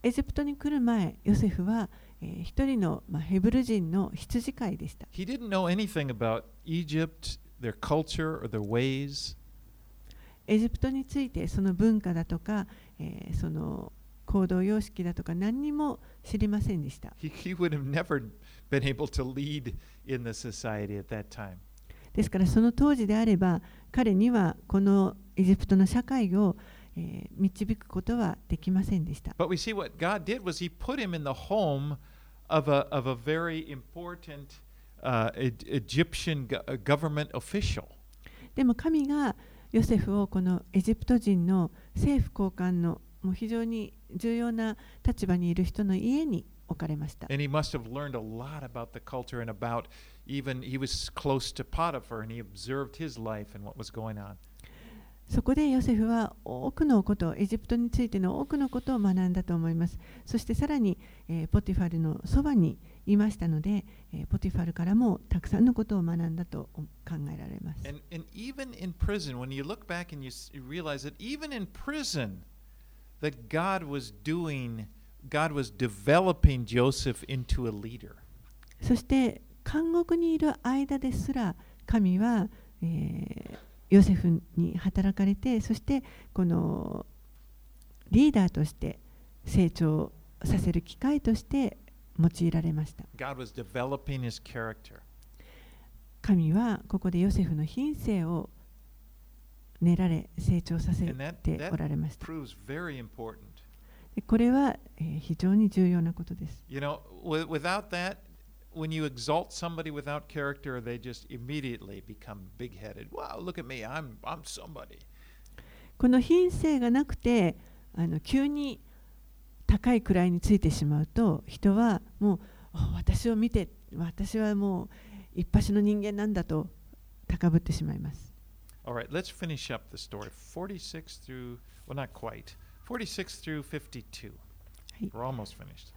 エジプトに来る前、ヨセフは、えー、人の、ま、ヘブル人の羊飼いでした。エジプトについてその文化だとか、え、その行動様式だとか何にも知りませんでした。Been able to lead in the society at that time. ですからその当時であれば彼にはこのエジプトの社会を、えー導くことはできませんでした。But we see what God did was He put him in the home of a, of a very important uh, E- Egyptian go- uh, government official. でも神がヨセフをこのエジプト人の政府高官のもう非常に重要な立場にいる人の家に置かれました。And he must have learned a lot about the culture and about even he was close to Potiphar and he observed his life and what was going on. そこでヨセフは多くのこと、エジプトについての多くのことを学んだと思います。そしてさらに、えーポティファルのそばにいましたので、えーポティファルからもたくさんのことを学んだと考えられます。And, and even in prison, when you look back and you, realize that even in prison, that God was doing, God was developing Joseph into a leader. そして監獄にいる間ですら神は、えーヨセフに働かれてそしてこのリーダーとして成長させる機会として用いられました God was developing his character. 神はここでヨセフの品性を練られ成長させ that, て that おられました important. でこれは、えー非常に重要なことです You know, wi- without that, when you exalt somebody without character, they just immediately become big headed. Wow, look at me, I'm, I'm somebody. この品性がなくてあの急に高い位についてしまうと人はもうあ私を見て私はもう一発の人間なんだと高ぶってしまいます。All right, let's finish up the story. 46 through, well, not quite. 46 through 52. Hey. We're almost finished.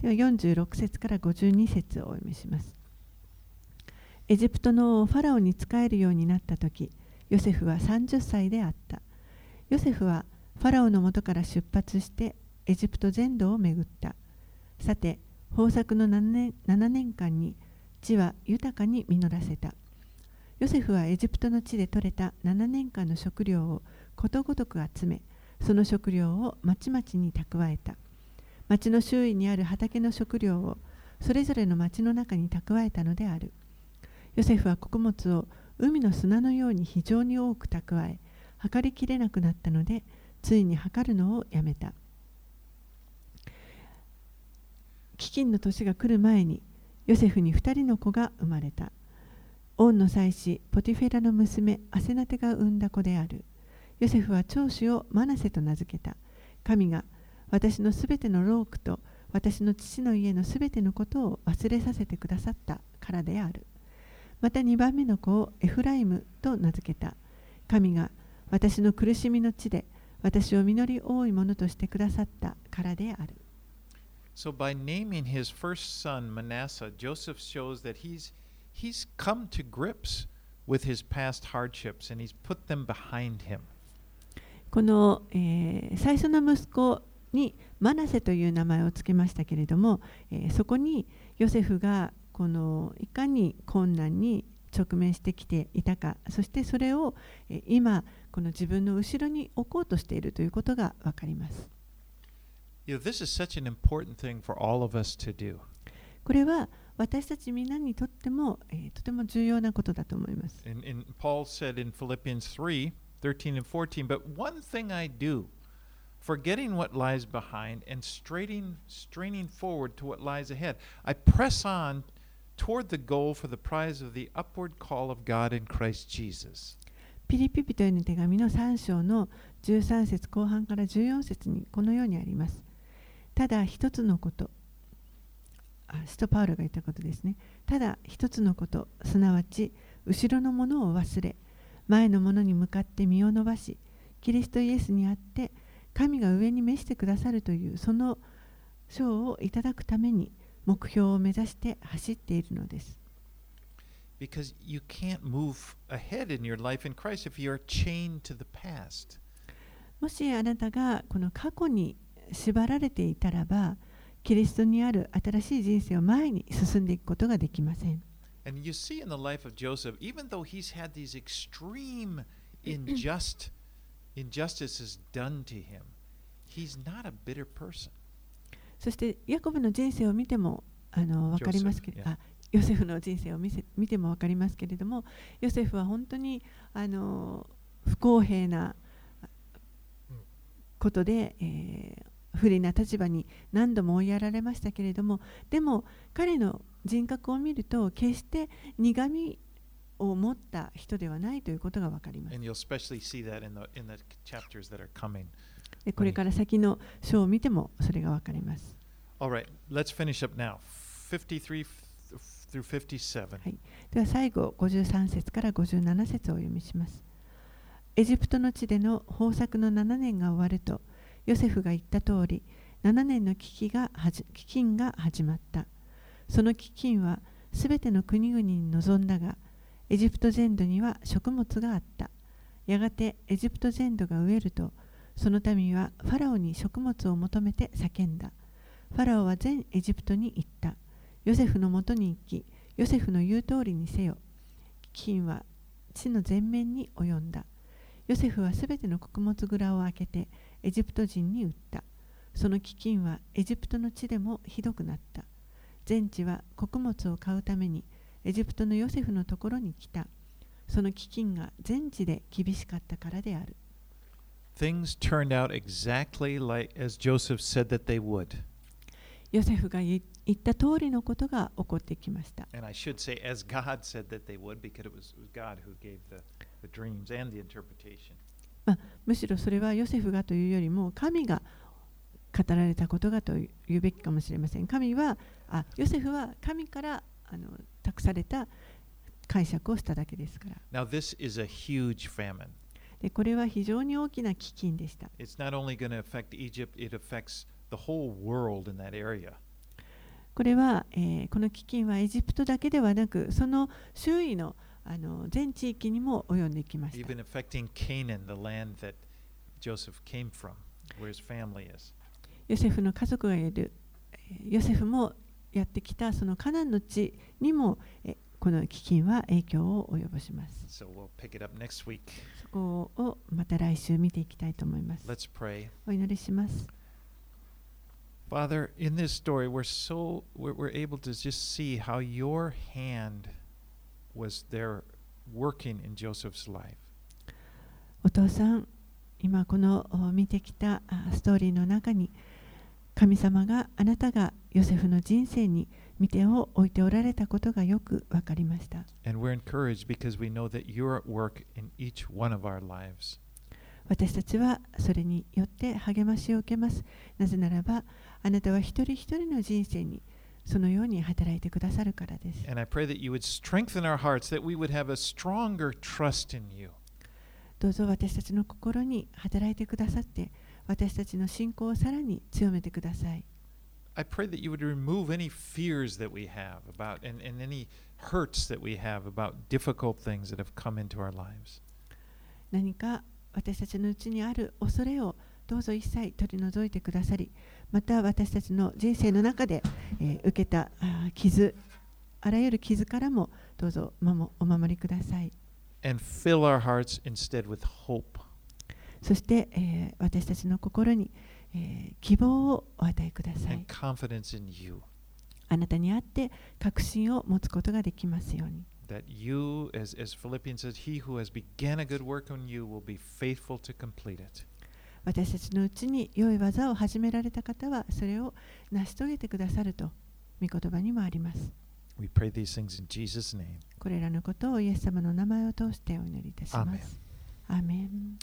では46節から52節をお読みします。エジプトの王ファラオに仕えるようになった時、ヨセフは30歳であった。ヨセフはファラオの元から出発してエジプト全土を巡った。さて、豊作の7年 ,7 年間に地は豊かに実らせた。ヨセフはエジプトの地で採れた7年間の食料をことごとく集め、その食料を町々に蓄えた。町の周囲にある畑の食料をそれぞれの町の中に蓄えたのである。ヨセフは穀物を海の砂のように非常に多く蓄え、測りきれなくなったので、ついに測るのをやめた。飢饉の年が来る前に、ヨセフに2人の子が生まれた。王の妻子、ポティフェラの娘、アセナテが産んだ子である。ヨセフは長子をマナセと名付けた。神が私のすべてのロークと私の父の家のすべてのことを忘れさせてくださったからである。また2番目の子をエフライムと名付けた。神が私の苦しみの地で私を実り多いものとしてくださったからである。So by naming his first son Manasseh, Joseph shows that he's come to grips with his past hardships and he's put them behind him. この、えー最初の息子にマナセという名前を付けましたけれども、えーそこにヨセフがこのいかに困難に直面してきていたかそしてそれを、えー今この自分の後ろに置こうとしているということが分かります。You know, this is such an important thing for all of us to do. これは私たちみんなにとっても、えーとても重要なことだと思います。And, and Paul said in Philippians 3 13 and 14, But one thing I do, forgetting what lies behind and straining, straining forward to what lies ahead, I press on toward the goal for the prize of the upward call of God in Christ Jesus. ピリピ人への手紙の3章の13節後半から14節にこのようにあります。ただ一つのこと、あ使徒パウロが言ったことですね。ただ一つのこと、すなわち後ろのものを忘れ、前のものに向かって身を伸ばし、キリストイエスにあって神が上に召してくださるというその賞をいただくために目標を目指して走っているのです。Because you can't move ahead in your life in Christ if you're chained to the past. もしあなたがこの過去に縛られていたらば、キリストにある新しい人生を前に進んでいくことができません。And you see in the life of Joseph, even though he's had these extreme injust injustices done to him, he's not a bitter person. そしてヤコブの人生を見てもあの分かりますけれど、yeah. あヨセフの人生を見せ見ても分かりますけれども、ヨセフは本当にあの不公平なことで、えー不利な立場に何度も追いやられましたけれども、でも彼の人格を見ると、決して苦みを持った人ではないということが分かります。これから先の章を見てもそれが分かります。All right, let's finish up now. 53 f- through 57. はいでは最後53節から57節をお読みします。エジプトの地での豊作の7年が終わると、ヨセフが言った通り、7年の飢饉が飢饉が始まった。その飢饉はすべての国々に臨んだが、エジプト全土には食物があった。やがてエジプト全土が飢えると、その民はファラオに食物を求めて叫んだ。ファラオは全エジプトに言った。ヨセフのもとに行き、ヨセフの言う通りにせよ。飢饉は地の全面に及んだ。ヨセフはすべての穀物蔵を開けてエジプト人に売った。その飢饉はエジプトの地でもひどくなった。全地は穀物を買うためにエジプトのヨセフのところに来た。その飢饉が全地で厳しかったからである。Things turned out exactly like as Joseph said that they would. ヨセフが言言った通りのことが起こってきました。And I should say, as God said that they would, because it was, it was God who gave the, the dreams and the interpretation. むしろそれはヨセフがというよりも神が語られたことがと言うべきかもしれません。神はあヨセフは神からあの託された解釈をしただけですから。Now, this is a huge famine. でこれは非常に大きな飢饉でした。It's not only going to affect Egypt, it affects the whole world in that area. これは、えーこの飢饉はエジプトだけではなく、その周囲のあの全地域にも及んできました。even affecting Canaan, the land that Joseph came from, where his family is. ヨセフの家族がいる、えーヨセフもやってきたそのカナンの地にも、えーこの飢饉は影響を及ぼします。So we'll pick it up next week. そこをまた来週見ていきたいと思います。Let's pray. お祈りします。Father, in this story, we're so we're, we're able to just see how your hand was there working in Joseph's life. お父さん、今このお見てきたあストーリーの中に、神様があなたがヨセフの人生に見てを置いておられたことがよくわかりました。And we're encouraged because we know that you're at work in each one of our lives. 私たちはそれによって励ましを受けます。なぜならば、あなたは一人一人の人生にそのように働いてくださるからです。And I pray that you would strengthen our hearts, that we would have a stronger trust in you. どうぞ私たちの心に働いてくださって、私たちの信仰をさらに強めてください。I pray that you would remove any fears that we have about and, and any hurts that we have about difficult things that have come into our lives. 何か私たちのうちにある恐れをどうぞ一切取り除いてくださり、また私たちの人生の中で、えー受けた傷、あらゆる傷からもどうぞ守お守りください。And fill our hearts instead with hope. そして、えー私たちの心に、えー希望をお与えください and。confidence in you あなたにあって確信を持つことができますように。that you as, as philippians says he who has began a good work on you will be faithful to complete it 私たちのうちに良い技を始められた方はそれを成し遂げてくださると御言葉にもあります。we pray these things in jesus name これらのことをイエス様の名前を通してお祈りいたします。アーメン